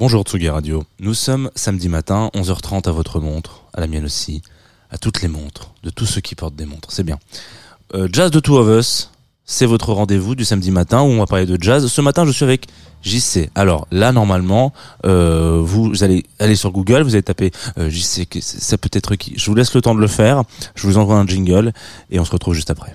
Bonjour Tsugi Radio. Nous sommes samedi matin, 11h30 à votre montre, à la mienne aussi, à toutes les montres, de tous ceux qui portent des montres, c'est bien. Euh, jazz de Two of Us, c'est votre rendez-vous du samedi matin où on va parler de jazz. Ce matin, je suis avec JC. Alors là, normalement, euh, vous allez aller sur Google, vous allez taper euh, JC, que ça peut être qui. Je vous laisse le temps de le faire. Je vous envoie un jingle et on se retrouve juste après.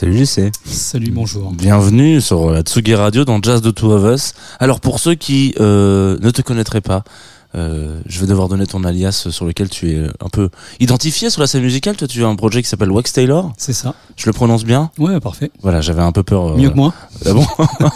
Salut JC. Salut, bonjour. Bienvenue sur la Tsugi Radio dans Jazz de Two of Us. Alors pour ceux qui euh, ne te connaîtraient pas, euh, je vais devoir donner ton alias sur lequel tu es un peu identifié sur la scène musicale. Toi, tu as un projet qui s'appelle Wax Taylor. C'est ça. Je le prononce bien Ouais, parfait. Voilà, j'avais un peu peur. euh, Mieux que moi. Ah bon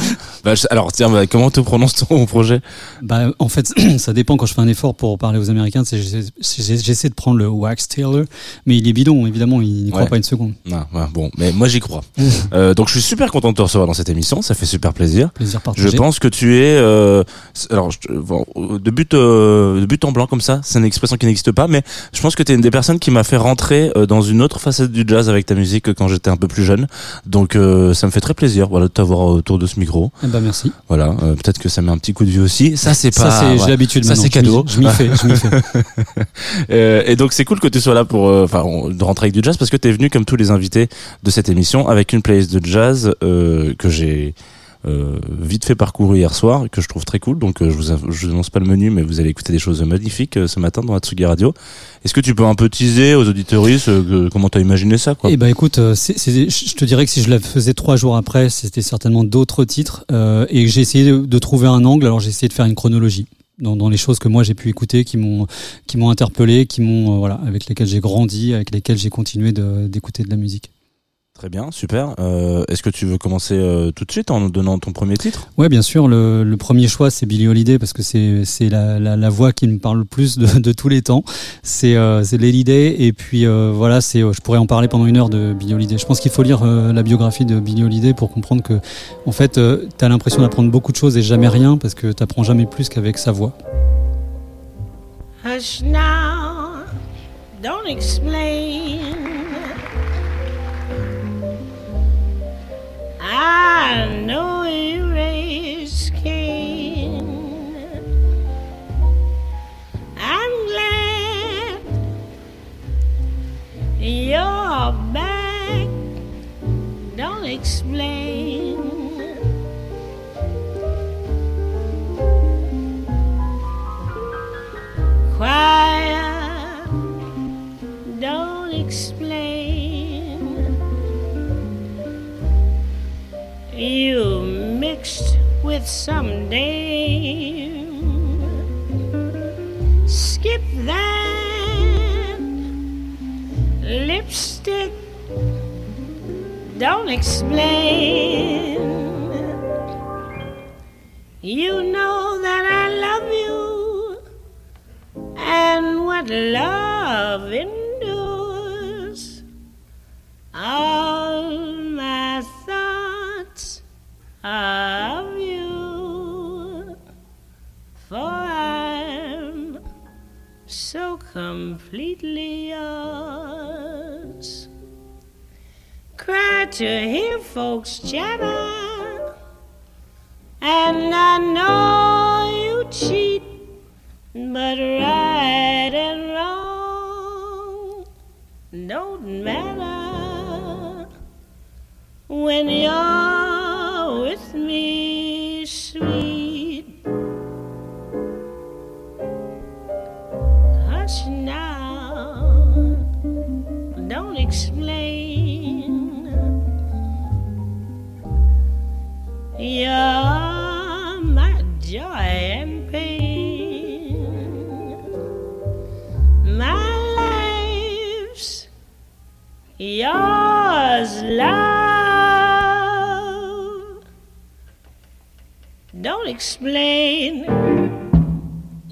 Bah, je- Alors tiens, bah, comment te prononce ton projet? Bah, en fait, ça dépend quand je fais un effort pour parler aux Américains. j'essaie- de prendre le Wax Taylor, mais il est bidon, évidemment, il n'y croit Ouais. pas une seconde. Non, ouais, Bon, mais moi j'y crois. Euh, donc je suis super content de te recevoir dans cette émission. Ça fait super plaisir. Plaisir Je partagé. pense que tu es, euh, alors je bon, de but euh, de but en blanc comme ça, c'est une expression qui n'existe pas, mais je pense que tu es une des personnes qui m'a fait rentrer euh, dans une autre facette du jazz avec ta musique que quand j'étais un peu plus jeune. Donc euh, ça me fait très plaisir, voilà, de t'avoir autour de ce micro. Eh ben, merci. Voilà, euh, peut-être que ça met un petit coup de vie aussi. Ça c'est pas, ça, c'est, j'ai ouais. l'habitude Ça, c'est cadeau. Je m'y fais, je m'y fais. Euh, et donc c'est cool que tu sois là pour, euh, enfin, de rentrer avec du jazz parce que tu es venu comme tous les invités de cette émission avec une playlist de jazz euh, que j'ai euh, vite fait parcourir hier soir que je trouve très cool. Donc euh, je vous, je vous annonce pas le menu, mais vous allez écouter des choses magnifiques euh, ce matin dans la Tsugi Radio. Est-ce que tu peux un peu teaser aux auditoristes euh, comment t'as imaginé ça Eh ben écoute, euh, c'est, c'est- je te dirais que si je la faisais trois jours après, c'était certainement d'autres titres. euh, et j'ai essayé de, de trouver un angle. Alors j'ai essayé de faire une chronologie dans, dans les choses que moi j'ai pu écouter, qui m'ont qui m'ont interpellé, qui m'ont euh, voilà, avec lesquelles j'ai grandi, avec lesquelles j'ai continué d'écouter de la musique. Très bien, super. Euh, Est-ce que tu veux commencer euh, tout de suite en nous donnant ton premier titre? Ouais, bien sûr. Le, le premier choix, c'est Billie Holiday parce que c'est c'est la, la, la voix qui me parle le plus de, de tous les temps. C'est euh, c'est Lady Day et puis euh, voilà, c'est euh, je pourrais en parler pendant une heure de Billie Holiday. Je pense qu'il faut lire euh, la biographie de Billie Holiday pour comprendre que en fait, euh, t'as l'impression d'apprendre beaucoup de choses et jamais rien parce que t'apprends jamais plus qu'avec sa voix. Hush now, don't explain. Explain. You know that I love you and what love endures. All my thoughts are of you, for I'm so completely yours. To hear folks chatter, and I know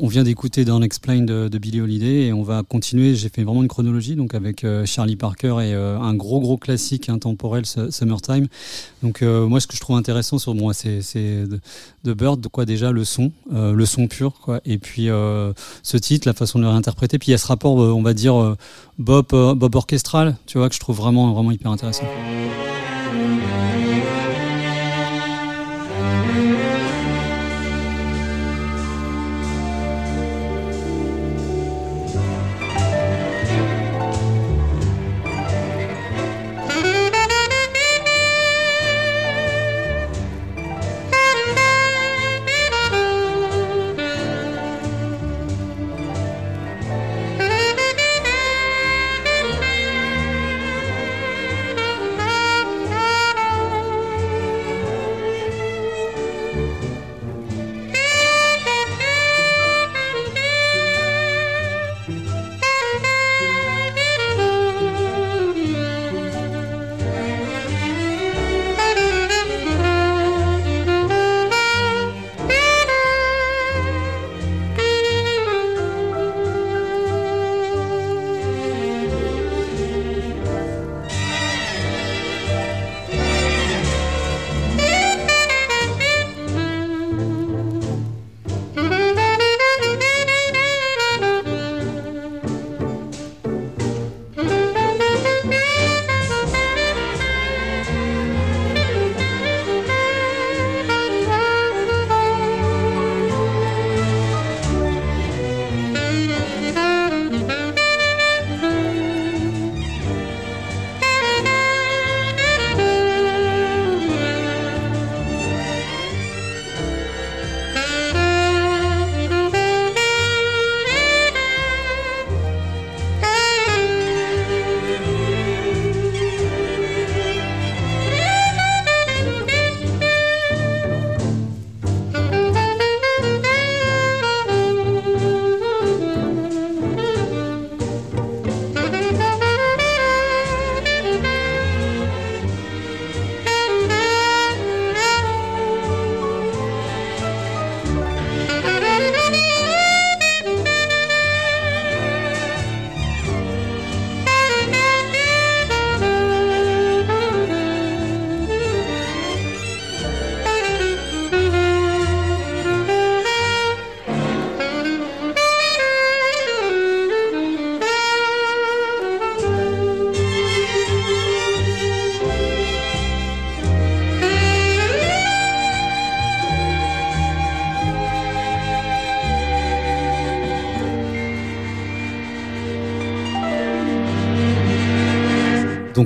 On vient d'écouter Don't Explain de, de Billie Holiday et on va continuer. J'ai fait vraiment une chronologie donc avec euh, Charlie Parker et euh, un gros gros classique intemporel Su- Summertime. Donc euh, moi ce que je trouve intéressant sur moi c'est de, de Bird quoi déjà le son le son pur quoi et puis ce titre la façon de le réinterpréter puis il y a ce rapport on va dire Bob Bob orchestral tu vois que je trouve vraiment vraiment hyper intéressant.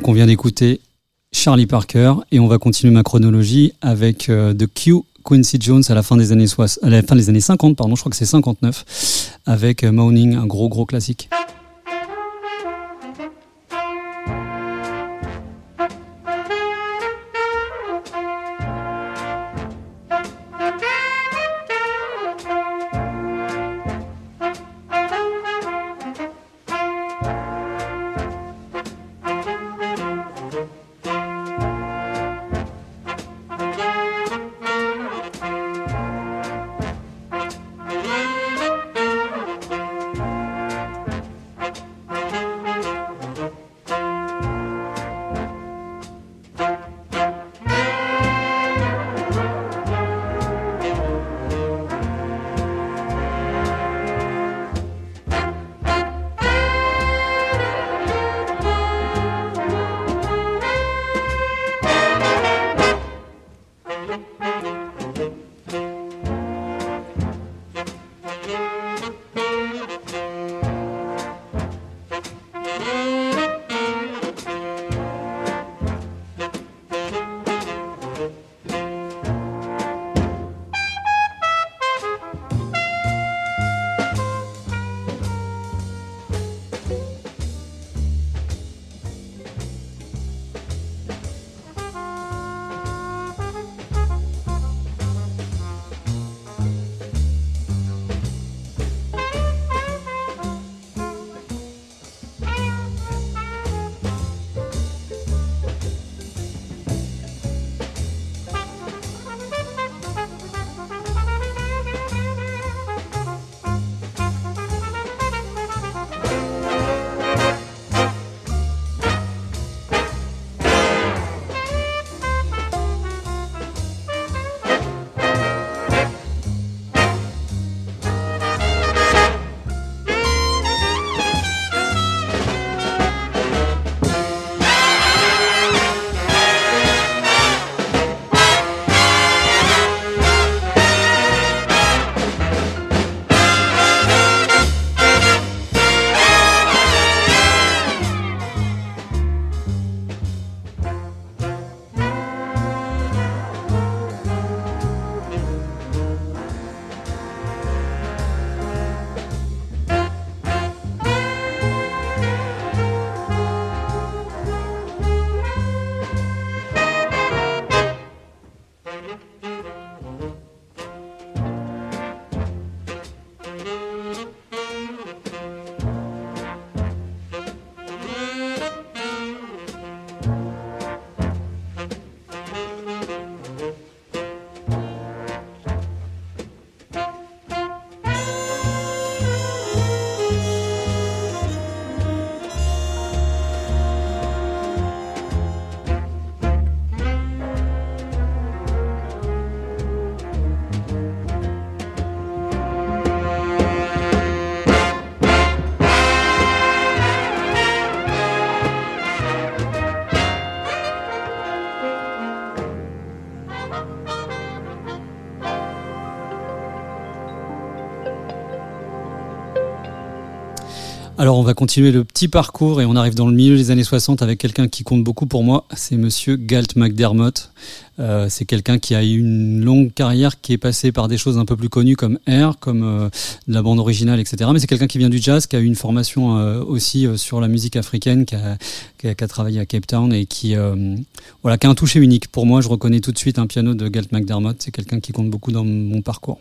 Donc on vient d'écouter Charlie Parker et on va continuer ma chronologie avec euh, The Q Quincy Jones à la fin des années à la fin des années 50 pardon, je crois que c'est 59 avec euh, Moaning, un gros gros classique. Alors on va continuer le petit parcours et on arrive dans le milieu des années 60 avec quelqu'un qui compte beaucoup pour moi, c'est monsieur Galt McDermott. Euh, c'est quelqu'un qui a eu une longue carrière qui est passé par des choses un peu plus connues comme Air, comme euh, la bande originale, etc. Mais c'est quelqu'un qui vient du jazz, qui a eu une formation euh, aussi sur la musique africaine, qui a, travaillé à Cape Town et qui, voilà, qui a un toucher unique. Pour moi, je reconnais tout de suite un piano de Galt McDermott. C'est quelqu'un qui compte beaucoup dans mon parcours.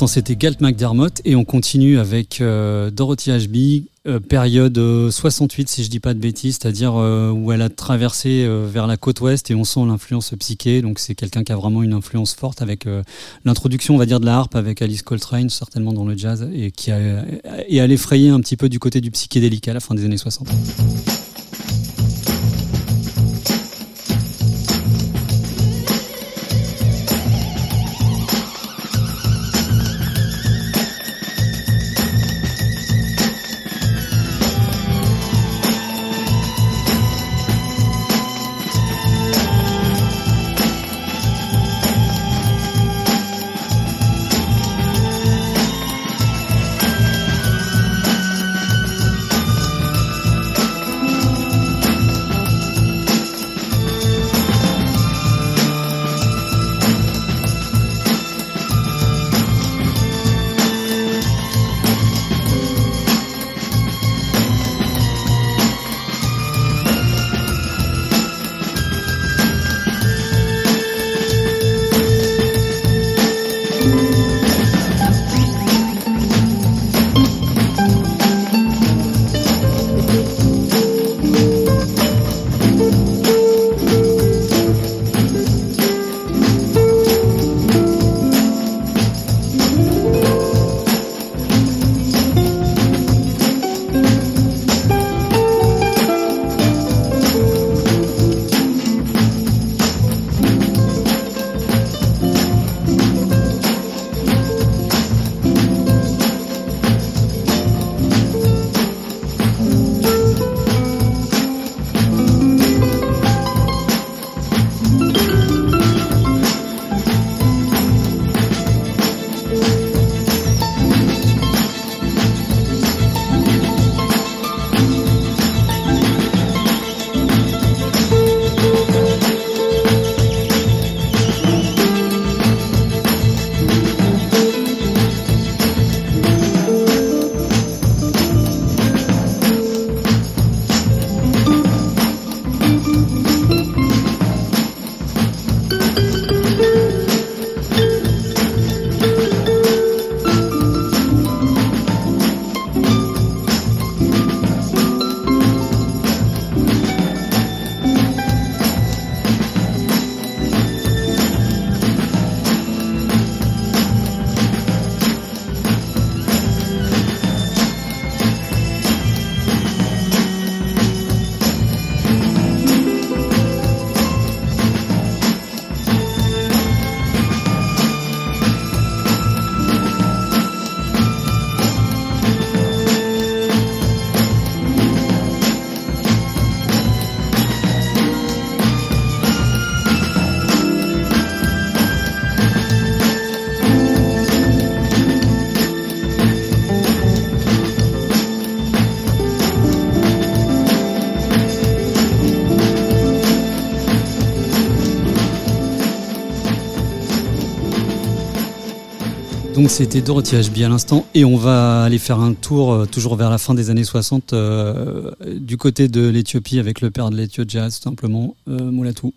L'instant c'était Galt McDermott et on continue avec euh, Dorothy Ashby, euh, période euh, 68 si je dis pas de bêtises, c'est-à-dire euh, où elle a traversé euh, vers la côte ouest et on sent l'influence psyché, donc c'est quelqu'un qui a vraiment une influence forte avec euh, l'introduction on va dire de la harpe avec Alice Coltrane certainement dans le jazz et qui a et effrayé un petit peu du côté du psychédélique à la fin des années 60. C'était Dorothy HB à l'instant et on va aller faire un tour euh, toujours vers la fin des années 60 euh, du côté de l'Éthiopie avec le père de l'Ethio Jazz tout simplement, euh, Moulatou.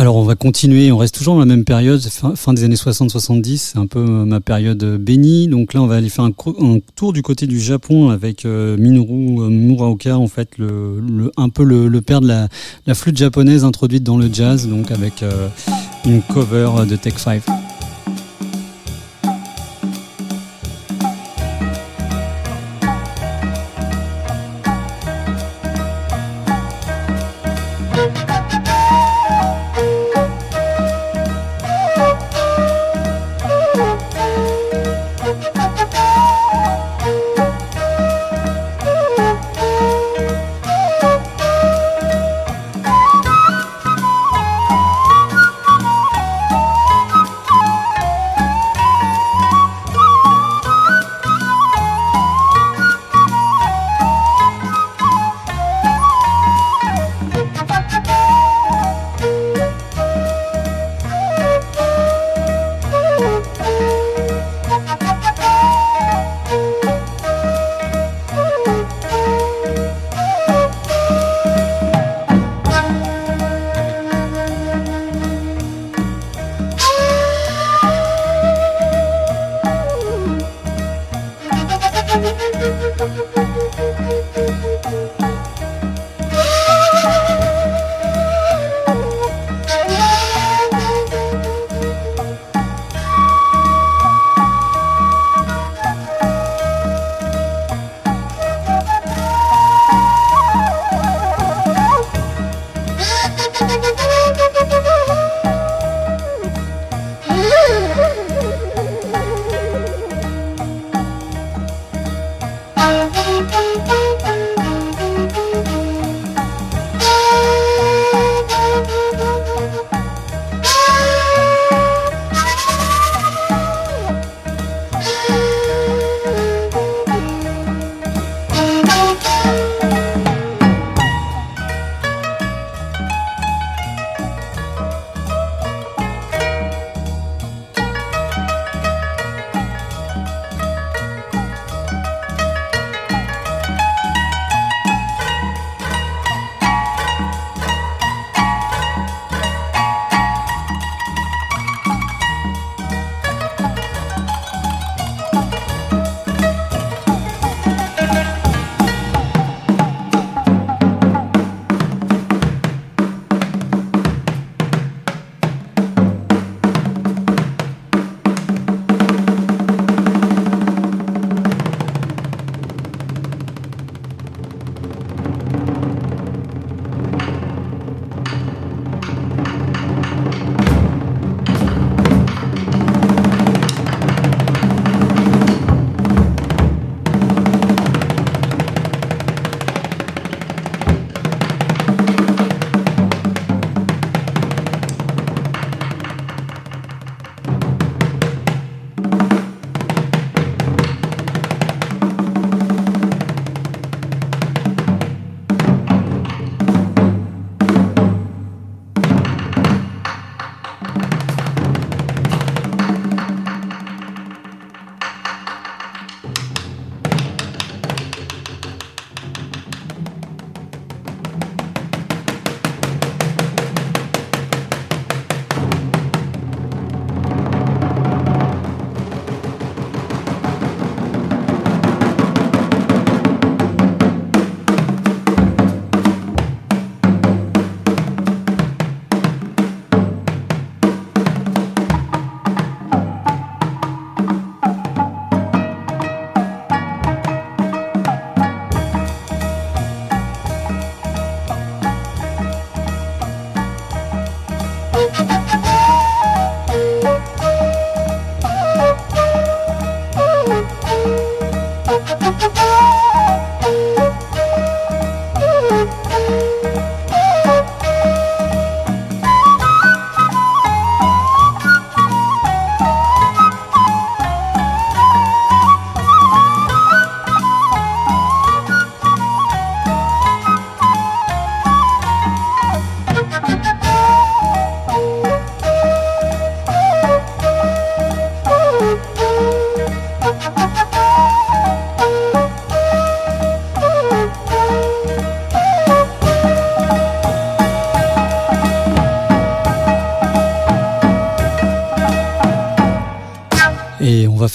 Alors on va continuer, on reste toujours dans la même période, fin, des années 60-70, c'est un peu euh, ma période euh, bénie. Donc là on va aller faire un, tour du côté du Japon avec euh, Minoru Muraoka, en fait le, le- un peu le, père de la, flûte japonaise introduite dans le jazz, donc avec une cover de Tech 5.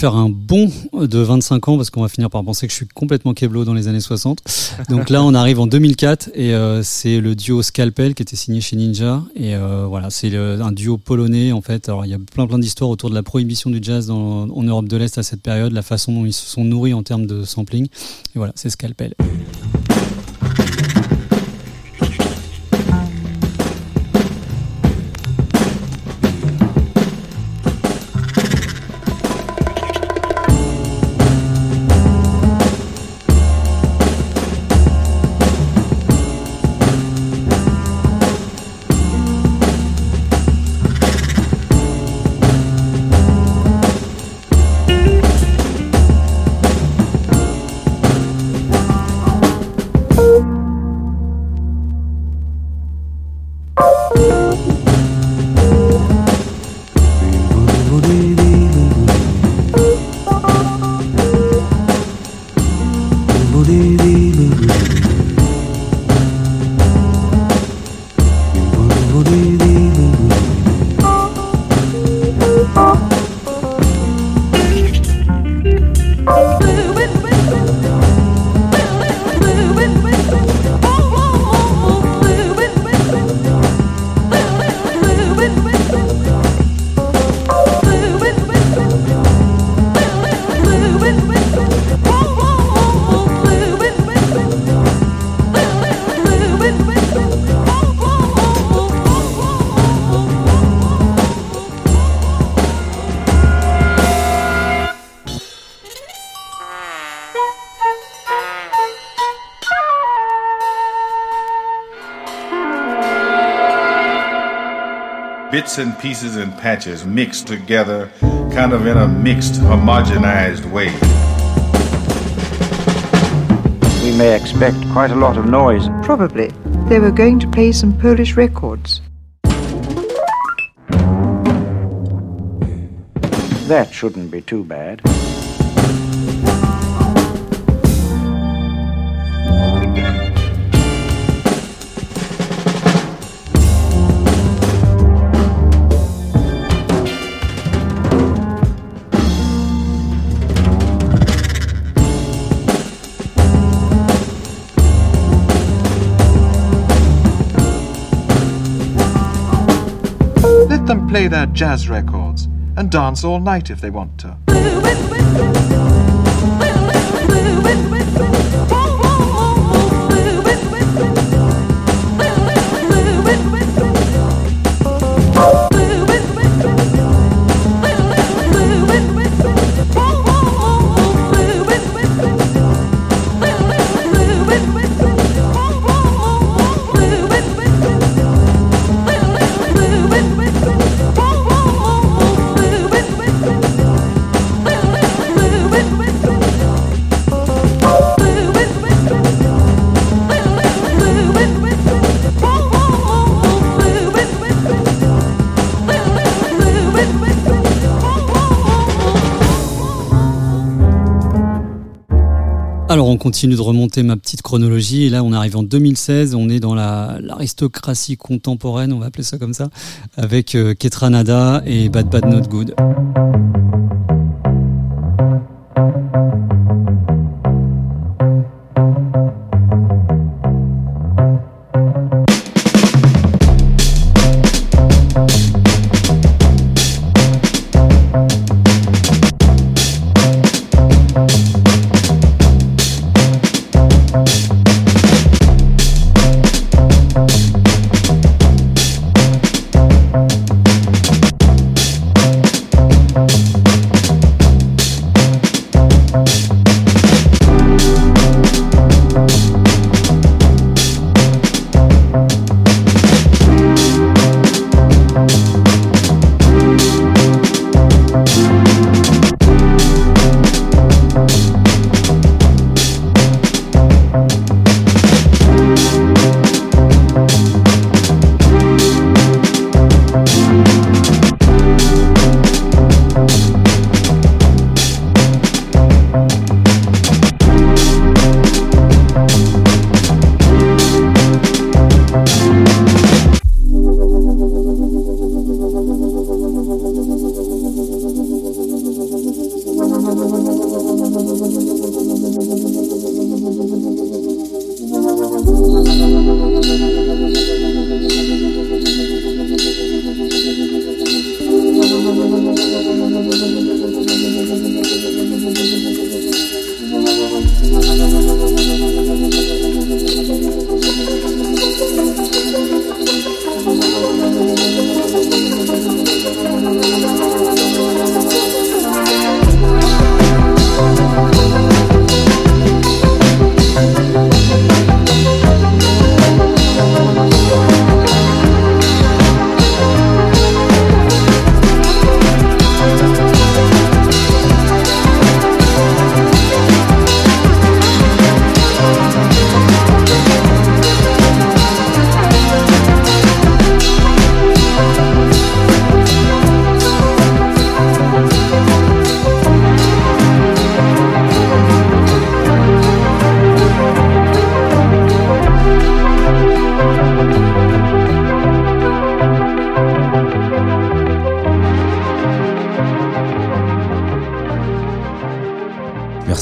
Faire un bond de 25 ans parce qu'on va finir par penser que je suis complètement keblo dans les années 60. Donc là, on arrive en 2004 et euh, c'est le duo Scalpel qui était signé chez Ninja. Et euh, voilà, c'est un duo polonais en fait. Alors il y a plein plein d'histoires autour de la prohibition du jazz dans- en Europe de l'Est à cette période, la façon dont ils se sont nourris en termes de sampling. Et voilà, c'est Scalpel. Bits and pieces and patches mixed together, kind of in a mixed, homogenized way. We may expect quite a lot of noise. Probably. They were going to play some Polish records. That shouldn't be too bad. Jazz records and dance all night if they want to. Continue de remonter ma petite chronologie et là on arrive en 2016, on est dans la- l'aristocratie contemporaine, on va appeler ça comme ça, avec euh, Ketranada et Bad Bad Not Good.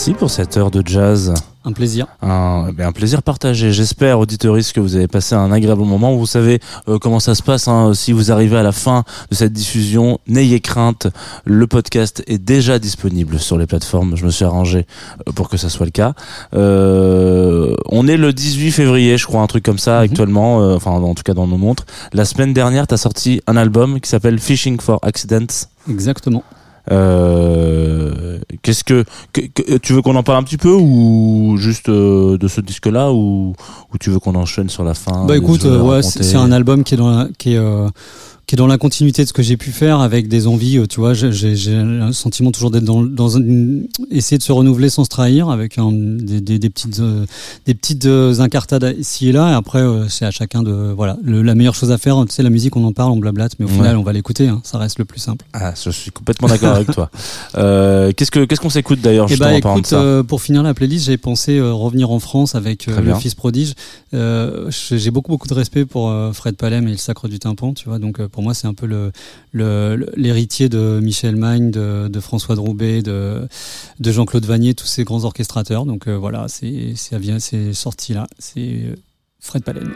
Merci pour cette heure de jazz. Un plaisir. Un, un plaisir partagé. J'espère, auditoristes, que vous avez passé un agréable moment. Vous savez euh, comment ça se passe. hein. Si vous arrivez à la fin de cette diffusion, n'ayez crainte. Le podcast est déjà disponible sur les plateformes. Je me suis arrangé euh, pour que ça soit le cas. Euh, on est le 18 février, je crois, un truc comme ça actuellement. euh, enfin, en tout cas dans nos montres. La semaine dernière, tu as sorti un album qui s'appelle Fishing for Accidents. Exactement. Euh, Qu'est-ce que, que- que- tu veux qu'on en parle un petit peu ou juste euh, de ce disque-là ou, ou tu veux qu'on enchaîne sur la fin Bah écoute, euh, ouais, c'est c'est un album qui est dans la, qui est, euh, qui est dans la continuité de ce que j'ai pu faire avec des envies, euh, tu vois, j'ai- un sentiment toujours d'être dans, dans une, essayer de se renouveler sans se trahir avec un, des, des, des petites, euh, des petites euh, incartades ici et là. Et après, euh, c'est à chacun de, voilà, le- la meilleure chose à faire, tu sais, la musique, on en parle, on blablate, mais au Ouais. final, on va l'écouter, hein, ça reste le plus simple. Ah, je suis complètement d'accord avec toi. Euh, qu'est-ce que qu'est-ce qu'on s'écoute d'ailleurs bah écoute, ça euh, pour finir la playlist, j'ai pensé revenir en France avec le. Fils prodige. Euh, j'ai beaucoup beaucoup de respect pour Fred Palem et le Sacre du Tympan, tu vois. Donc euh, pour moi, c'est un peu le le- l'héritier de Michel Magne, de, François Droubet, de de Jean-Claude Vanier, tous ces grands orchestrateurs. Donc euh, voilà, c'est sorti là, c'est euh, Fred Palem.